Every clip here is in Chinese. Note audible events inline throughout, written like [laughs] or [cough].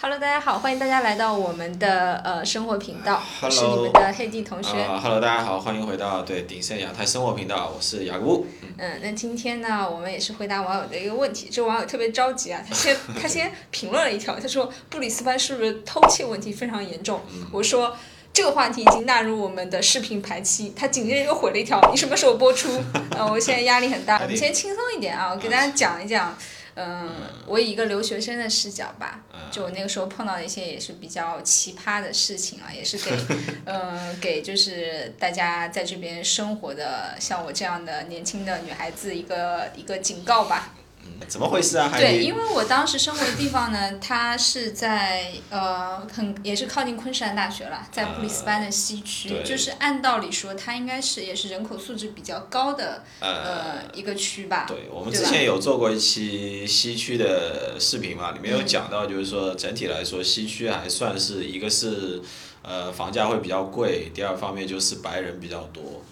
Hello，大家好，欢迎大家来到我们的呃生活频道，我是你 Hello 们的黑弟同学。啊、h e l l o 大家好，欢迎回到对鼎盛亚太生活频道，我是雅各布。嗯，那今天呢，我们也是回答网友的一个问题。这网友特别着急啊，他先他先评论了一条，[laughs] 他说布里斯班是不是偷窃问题非常严重？我说这个话题已经纳入我们的视频排期。他紧接着又回了一条，你什么时候播出？[laughs] 呃，我现在压力很大。[laughs] 我们先轻松一点啊，我给大家讲一讲。嗯，我以一个留学生的视角吧，就我那个时候碰到的一些也是比较奇葩的事情啊，也是给，[laughs] 呃，给就是大家在这边生活的像我这样的年轻的女孩子一个一个警告吧。嗯，怎么回事啊？海对，因为我当时生活的地方呢，它是在呃很也是靠近昆士兰大学了，在布里斯班的西区，对就是按道理说它应该是也是人口素质比较高的呃一个区吧。对，我们之前有做过一期西区的视频嘛，里面有讲到，就是说整体来说，西区还算是一个是，呃，房价会比较贵，第二方面就是白人比较多。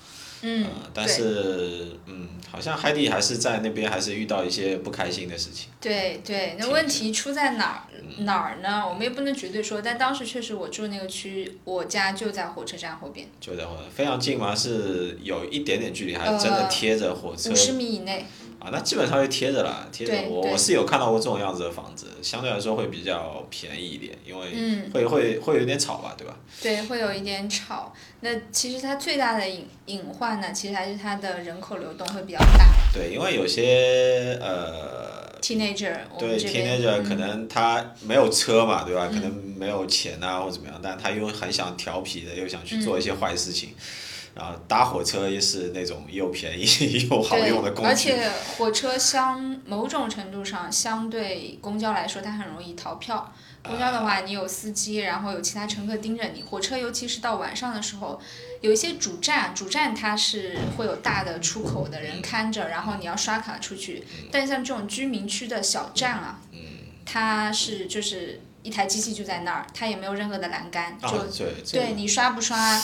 嗯呃，但是，嗯，好像海底还是在那边还是遇到一些不开心的事情。对对，那问题出在哪儿嗯哪儿呢？我们也不能绝对说，但当时确实我住那个区，我家就在火车站后边，就在火非常近吗？是有一点点距离，还是真的呃贴着火车？五十米以内。啊，那基本上就贴着了，贴着我我是有看到过这种样子的房子，相对来说会比较便宜一点，因为嗯会会会有点吵吧，对吧？对，会有一点吵。那其实它最大的隐隐患呢，其实还是它的人口流动会比较大。对，因为有些呃，Teenager，对 teenager 可嗯能他没有车嘛，对吧？可能没有钱啊或怎么样，但他又很想调皮的，又想去做一些坏事情。然后搭火车也是那种又便宜 [laughs] 又好用的对，工具。而且火车相某种程度上相对公交来说，它很容易逃票。公交的话，你有司机，然后有其他乘客盯着你。火车尤其是到晚上的时候，有一些主站，主站它是会有大的出口的人看着，然后你要刷卡出去。但像这种居民区的小站啊，它是就是一台机器就在那儿，它也没有任何的栏杆，就、对你刷不刷，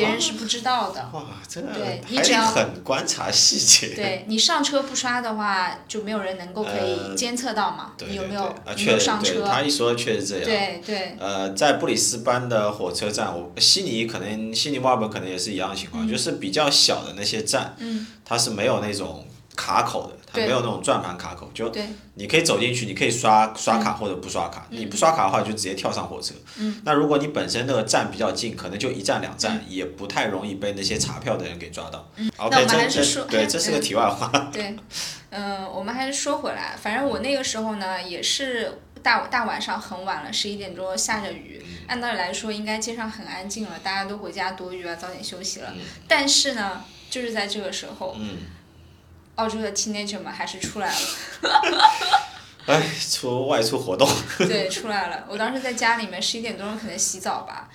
别人是不知道的。哇，真的对你很观察细节。对你上车不刷的话，就没有人能够可以呃监测到嘛，有没有确实对，上车？他一说确实这样。对对呃，在布里斯班的火车站，我悉尼可能悉尼、墨尔本可能也是一样的情况，就是比较小的那些站，嗯它是没有那种卡口的，它对。没有那种转盘卡口，就对。你可以走进去，你可以刷刷卡或者不刷卡，你不刷卡的话就直接跳上火车。嗯。那如果你本身那个站比较近，可能就一站两站，也不太容易被那些查票的人给抓到。嗯。那 OK，我们还这这是说对，这是个题外话。[laughs] 对，嗯、我们还是说回来，反正我那个时候呢，也是大大晚上很晚了，十一点多下着雨，嗯。按道理来说应该街上很安静了，大家都回家躲雨啊，早点休息嗯。了。但是呢，就是在这个时候，嗯，澳洲的 teenager 们还是出来了。[laughs] 哎，出外出活动，[laughs] 对，出来了。我当时在家里面，十一点多钟可能洗澡吧，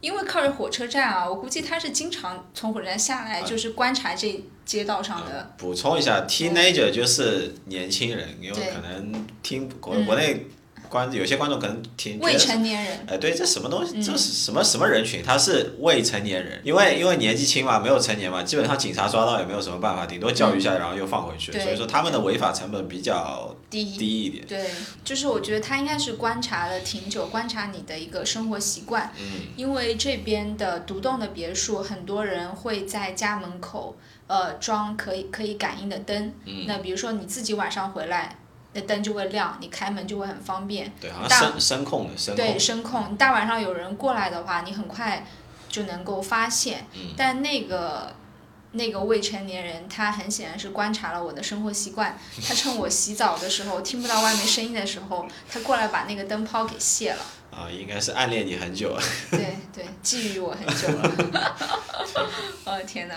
因为靠着火车站啊，我估计他是经常从火车站下来，就是观察这街道上的。补充一下，teenager 就是年轻人，因为可能听国嗯国内观有些观众可能挺未成年人，哎，对，这什么东西？嗯这是什么什么人群？他是未成年人，因为因为年纪轻嘛，没有成年嘛，基本上警察抓到也没有什么办法，顶多教育一下，然后又放回去。所以说他们的违法成本比较低一。低一点。对，就是我觉得他应该是观察了挺久，观察你的一个生活习惯。嗯。因为这边的独栋的别墅，很多人会在家门口呃装可以可以感应的灯。嗯。那比如说你自己晚上回来，那灯就会亮，你开门就会很方便。对，好像声声控的声对，声控，你大晚上有人过来的话，你很快就能够发现。嗯但那个那个未成年人，他很显然是观察了我的生活习惯，[laughs] 他趁我洗澡的时候听不到外面声音的时候，他过来把那个灯泡给卸了。啊，应该是暗恋你很久了。对对，觊觎我很久了。[laughs] 我哦天哪！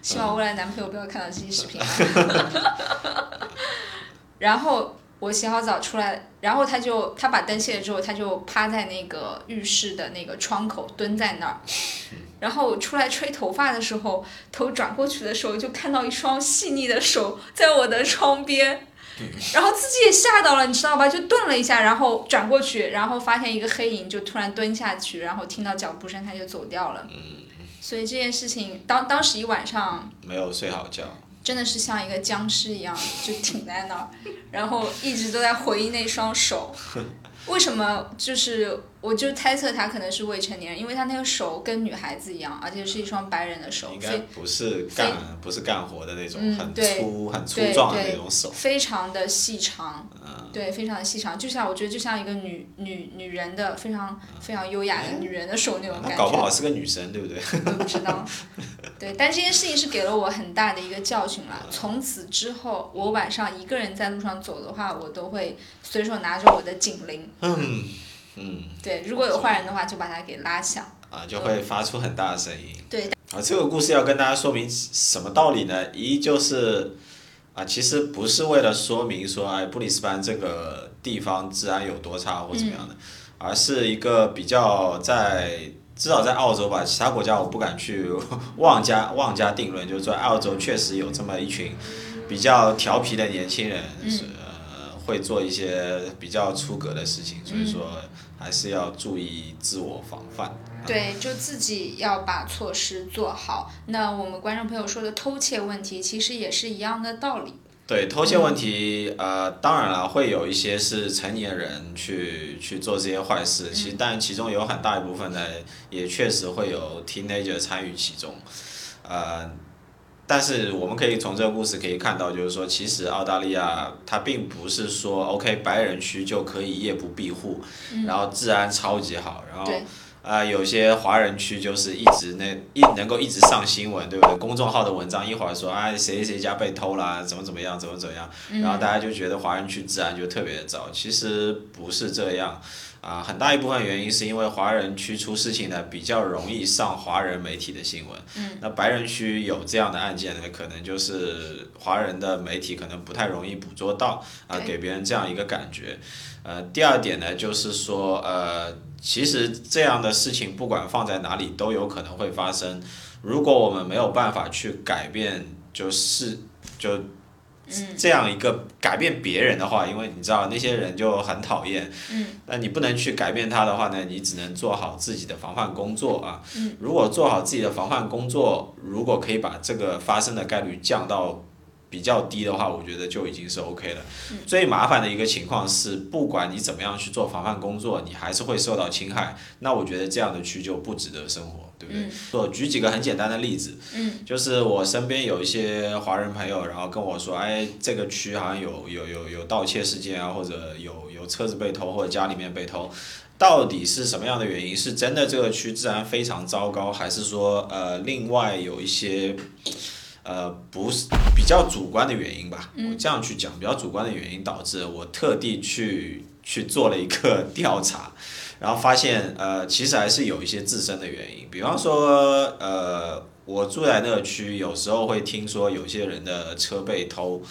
希望未来男朋友不要看到这期视频啊。[laughs] 然后我洗好澡出来，然后他就他把灯卸了之后，他就趴在那个浴室的那个窗口蹲在那儿。然后我出来吹头发的时候，头转过去的时候，就看到一双细腻的手在我的窗边。[laughs] 然后自己也吓到了，你知道吧？就顿了一下，然后转过去，然后发现一个黑影，就突然蹲下去，然后听到脚步声，他就走掉了。嗯所以这件事情，当当时一晚上没有睡好觉。真的是像一个僵尸一样，就挺在那儿，然后一直都在回忆那双手。[laughs] 为什么就是我就猜测他可能是未成年人，因为他那个手跟女孩子一样，而且是一双白人的手，应该不是干不是干活的那种，很粗很粗壮的那种手。非常的细长，嗯对，非常的细长，就像我觉得就像一个女女女人的非常非常优雅的女人的手那种感觉。那搞不好是个女生，对不对？我不知道。[laughs] 对，但这件事情是给了我很大的一个教训啦。从此之后，我晚上一个人在路上走的话，我都会随手拿着我的警铃。嗯嗯对，如果有坏人的话，就把他给拉响。啊，就会发出很大的声音。对。啊，这个故事要跟大家说明什么道理呢？一就是啊，其实不是为了说明说，哎，布里斯班这个地方治安有多差或怎么样的，而是一个比较在至少在澳洲吧，其他国家我不敢去 [laughs] 妄加妄加定论，就是说澳洲确实有这么一群比较调皮的年轻人，是呃会做一些比较出格的事情，所以说还是要注意自我防范。对，就自己要把措施做好。那我们观众朋友说的偷窃问题，其实也是一样的道理。对偷窃问题，呃，当然了，会有一些是成年人去去做这些坏事，其实但其中有很大一部分呢，也确实会有 teenager 参与其中，呃，但是我们可以从这个故事可以看到，就是说，其实澳大利亚它并不是说 OK 白人区就可以夜不闭户，然后治安超级好，然后对。啊、有些华人区就是一直那一能够一直上新闻，对不对？公众号的文章一会儿说啊谁谁家被偷啦，怎么怎么样，怎么怎么样，然后大家就觉得华人区治安就特别的糟，其实不是这样。啊，很大一部分原因是因为华人区出事情呢，比较容易上华人媒体的新闻。嗯。那白人区有这样的案件呢，可能就是华人的媒体可能不太容易捕捉到，啊，对给别人这样一个感觉。呃，第二点呢，就是说，呃，其实这样的事情不管放在哪里都有可能会发生。如果我们没有办法去改变，就是就这样一个改变别人的话，因为你知道那些人就很讨厌。嗯。那你不能去改变他的话呢，你只能做好自己的防范工作啊。嗯。如果做好自己的防范工作，如果可以把这个发生的概率降到比较低的话，我觉得就已经是 OK 了。最麻烦的一个情况是，不管你怎么样去做防范工作，你还是会受到侵害。那我觉得这样的区就不值得生活，对不对？我举几个很简单的例子，就是我身边有一些华人朋友，然后跟我说，哎，这个区好像有有有有盗窃事件啊，或者有有车子被偷，或者家里面被偷。到底是什么样的原因？是真的这个区治安非常糟糕，还是说呃另外有一些呃不是比较主观的原因吧？我这样去讲，比较主观的原因导致我特地去去做了一个调查，然后发现呃其实还是有一些自身的原因，比方说呃我住在那个区，有时候会听说有些人的车被偷。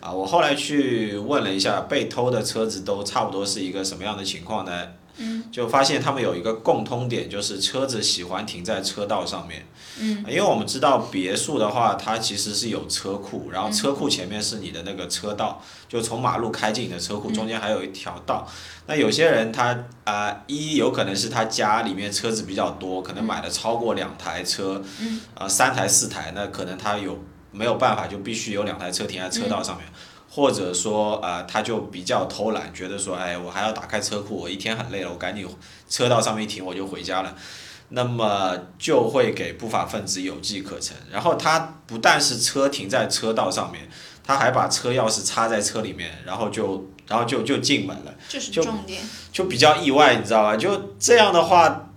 啊，我后来去问了一下，被偷的车子都差不多是一个什么样的情况呢？嗯，就发现他们有一个共通点，就是车子喜欢停在车道上面。嗯，因为我们知道别墅的话，它其实是有车库，然后车库前面是你的那个车道，就从马路开进你的车库，中间还有一条道。那有些人他啊、一有可能是他家里面车子比较多，可能买了超过两台车，嗯，啊、三台四台，那可能他有没有办法，就必须有两台车停在车道上面。或者说，呃，他就比较偷懒，觉得说，哎，我还要打开车库，我一天很累了，我赶紧车道上面一停，我就回家了。那么就会给不法分子有机可乘。然后他不但是车停在车道上面，他还把车钥匙插在车里面，然后就然后就就进门了。这是就重点。就比较意外，你知道吧？就这样的话，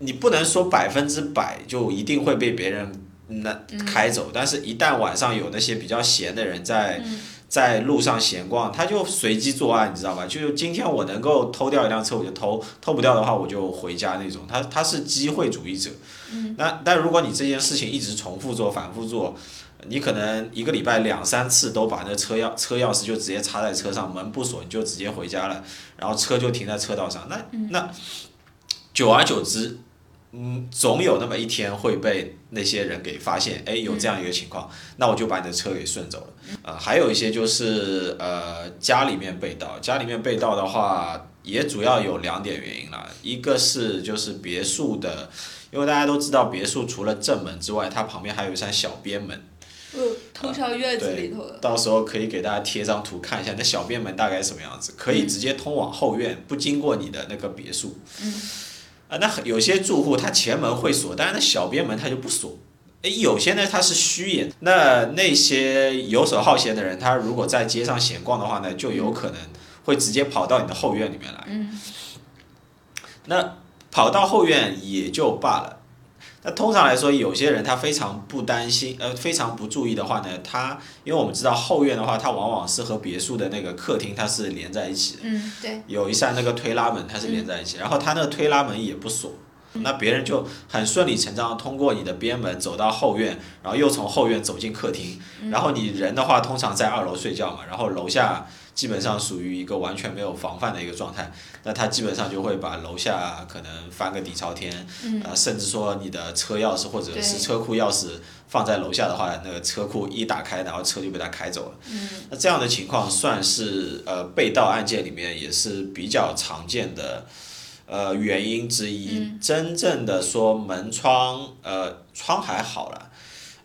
你不能说百分之百就一定会被别人那开走，但是一旦晚上有那些比较闲的人在。在路上闲逛，他就随机作案，你知道吧？就是今天我能够偷掉一辆车，我就偷；偷不掉的话，我就回家那种。他他是机会主义者。那但如果你这件事情一直重复做、反复做，你可能一个礼拜两三次都把那车钥车钥匙就直接插在车上，门不锁你就直接回家了，然后车就停在车道上。那那久而久之，嗯，总有那么一天会被那些人给发现，哎，有这样一个情况，那我就把你的车给顺走了。呃，还有一些就是呃家里面被盗，家里面被盗的话，也主要有两点原因啦，一个是就是别墅的，因为大家都知道别墅除了正门之外，它旁边还有一扇小边门。嗯，通常院子里头的。到时候可以给大家贴张图看一下，那小边门大概什么样子，可以直接通往后院，不经过你的那个别墅。嗯。啊，那有些住户他前门会锁，但是那小边门他就不锁。哎，有些呢他是虚掩。那那些游手好闲的人，他如果在街上闲逛的话呢，就有可能会直接跑到你的后院里面来。嗯。那跑到后院也就罢了。那通常来说，有些人他非常不担心，呃，非常不注意的话呢，他因为我们知道后院的话，它往往是和别墅的那个客厅它是连在一起的。嗯，对。有一扇那个推拉门，它是连在一起，然后它那个推拉门也不锁，那别人就很顺理成章通过你的边门走到后院，然后又从后院走进客厅，然后你人的话通常在二楼睡觉嘛，然后楼下。基本上属于一个完全没有防范的一个状态，那他基本上就会把楼下可能翻个底朝天，啊，甚至说你的车钥匙或者是车库钥匙放在楼下的话，那个车库一打开，然后车就被他开走了。那这样的情况算是呃被盗案件里面也是比较常见的呃原因之一。真正的说门窗呃窗还好了。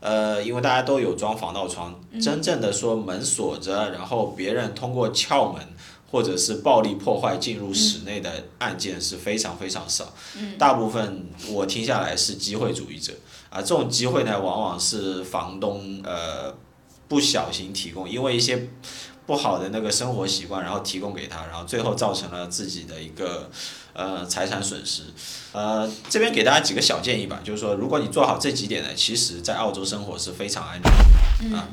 呃，因为大家都有装防盗窗，真正的说门锁着，然后别人通过撬门或者是暴力破坏进入室内的案件是非常非常少，大部分我听下来是机会主义者，啊，这种机会呢，往往是房东呃不小心提供，因为一些。不好的那个生活习惯，然后提供给他，然后最后造成了自己的一个呃财产损失。呃，这边给大家几个小建议吧，就是说，如果你做好这几点呢，其实在澳洲生活是非常安全的啊。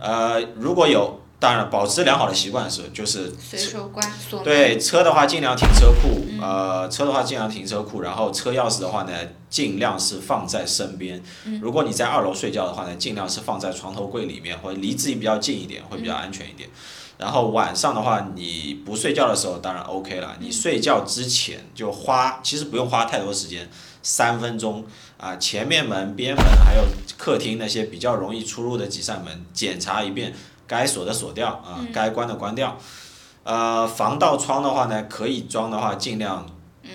呃，如果有。当然，保持良好的习惯是就是随手关锁对车的话，尽量停车库。呃，车的话尽量停车库，然后车钥匙的话呢，尽量是放在身边。如果你在二楼睡觉的话呢，尽量是放在床头柜里面，或者离自己比较近一点，会比较安全一点。然后晚上的话，你不睡觉的时候当然 OK 了。你睡觉之前就花，其实不用花太多时间，三分钟啊，前面门、边门还有客厅那些比较容易出入的几扇门检查一遍。该锁的锁掉啊，该关的关掉。呃，防盗窗的话呢，可以装的话，尽量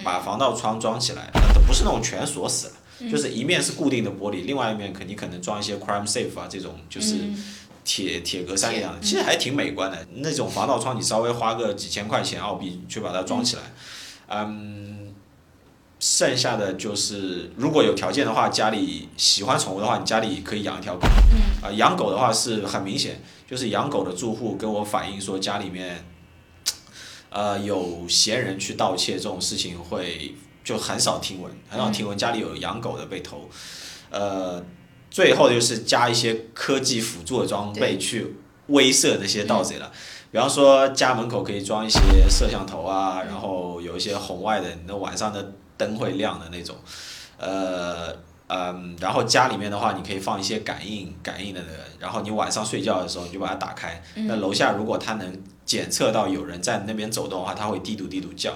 把防盗窗装起来，不是那种全锁死了，就是一面是固定的玻璃，另外一面肯定可能装一些 crime safe 啊这种，就是铁铁格栅一样的，其实还挺美观的。那种防盗窗你稍微花个几千块钱澳币去把它装起来，嗯。剩下的就是，如果有条件的话，家里喜欢宠物的话，你家里可以养一条狗。啊，养狗的话是很明显，就是养狗的住户跟我反映说，家里面，呃，有闲人去盗窃这种事情会就很少听闻，很少听闻家里有养狗的被偷。呃，最后就是加一些科技辅助的装备去威慑那些盗贼了，比方说家门口可以装一些摄像头啊，然后有一些红外的，那晚上的。灯会亮的那种，呃，嗯，然后家里面的话，你可以放一些感应感应的，然后你晚上睡觉的时候你就把它打开。那楼下如果它能检测到有人在那边走动的话，它会滴嘟滴嘟叫。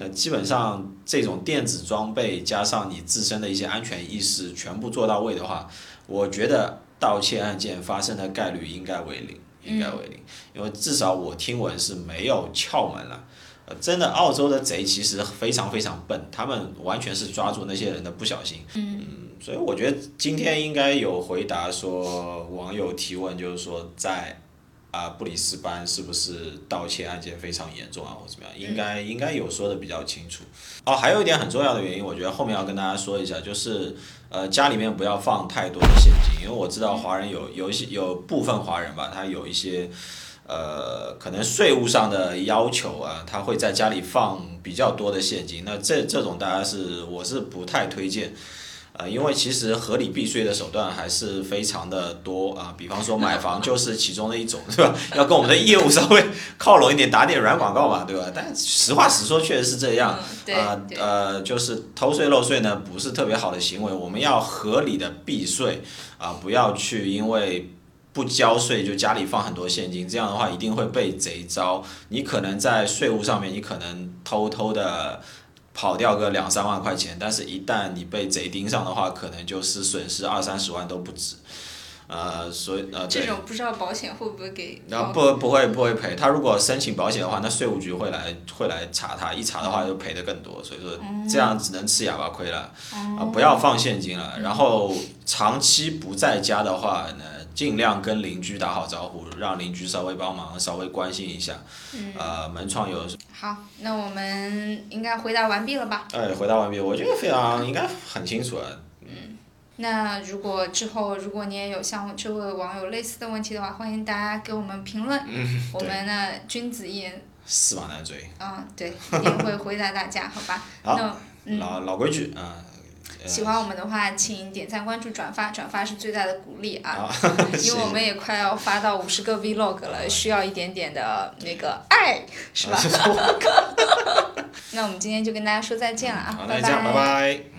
那基本上这种电子装备加上你自身的一些安全意识全部做到位的话，我觉得盗窃案件发生的概率应该为零，应该为零，因为至少我听闻是没有窍门了。呃真的，澳洲的贼其实非常非常笨，他们完全是抓住那些人的不小心。嗯，所以我觉得今天应该有回答说网友提问，就是说在啊布里斯班是不是盗窃案件非常严重啊，或怎么样？应该应该有说的比较清楚。哦，还有一点很重要的原因，我觉得后面要跟大家说一下，就是呃家里面不要放太多的现金，因为我知道华人有有一些有部分华人吧，他有一些。呃，可能税务上的要求啊，他会在家里放比较多的现金，那这这种大家是我是不太推荐，呃，因为其实合理避税的手段还是非常的多啊，比方说买房就是其中的一种，对吧？[laughs] 要跟我们的业务稍微靠拢一点，打点软广告嘛，对吧？但实话实说，确实是这样，啊呃，就是偷税漏税呢不是特别好的行为，我们要合理的避税啊，不要去因为。不交税就家里放很多现金，这样的话一定会被贼招。你可能在税务上面，你可能偷偷的跑掉个两三万块钱，但是一旦你被贼盯上的话，可能就是损失二三十万都不止。呃，所以呃，这种不知道保险会不会给？然后不不会不会赔，他如果申请保险的话，那税务局会来会来查他，一查的话就赔的更多，所以说这样只能吃哑巴亏了。啊，不要放现金了，然后长期不在家的话呢？尽量跟邻居打好招呼，让邻居稍微帮忙，稍微关心一下。呃，门窗有。好，那我们应该回答完毕了吧？哎，回答完毕，我觉得非常应该很清楚了。嗯那如果之后如果你也有像这位网友类似的问题的话，欢迎大家给我们评论。嗯，我们呢，君子一言。驷马难追。嗯，对，一定会回答大家，好吧？好，老老规矩啊。喜欢我们的话，请点赞、关注、转发，转发是最大的鼓励啊！[laughs] 因为我们也快要发到五十个 vlog 了，需要一点点的那个爱，是吧？[laughs] [laughs] 那我们今天就跟大家说再见了啊！拜拜。拜拜。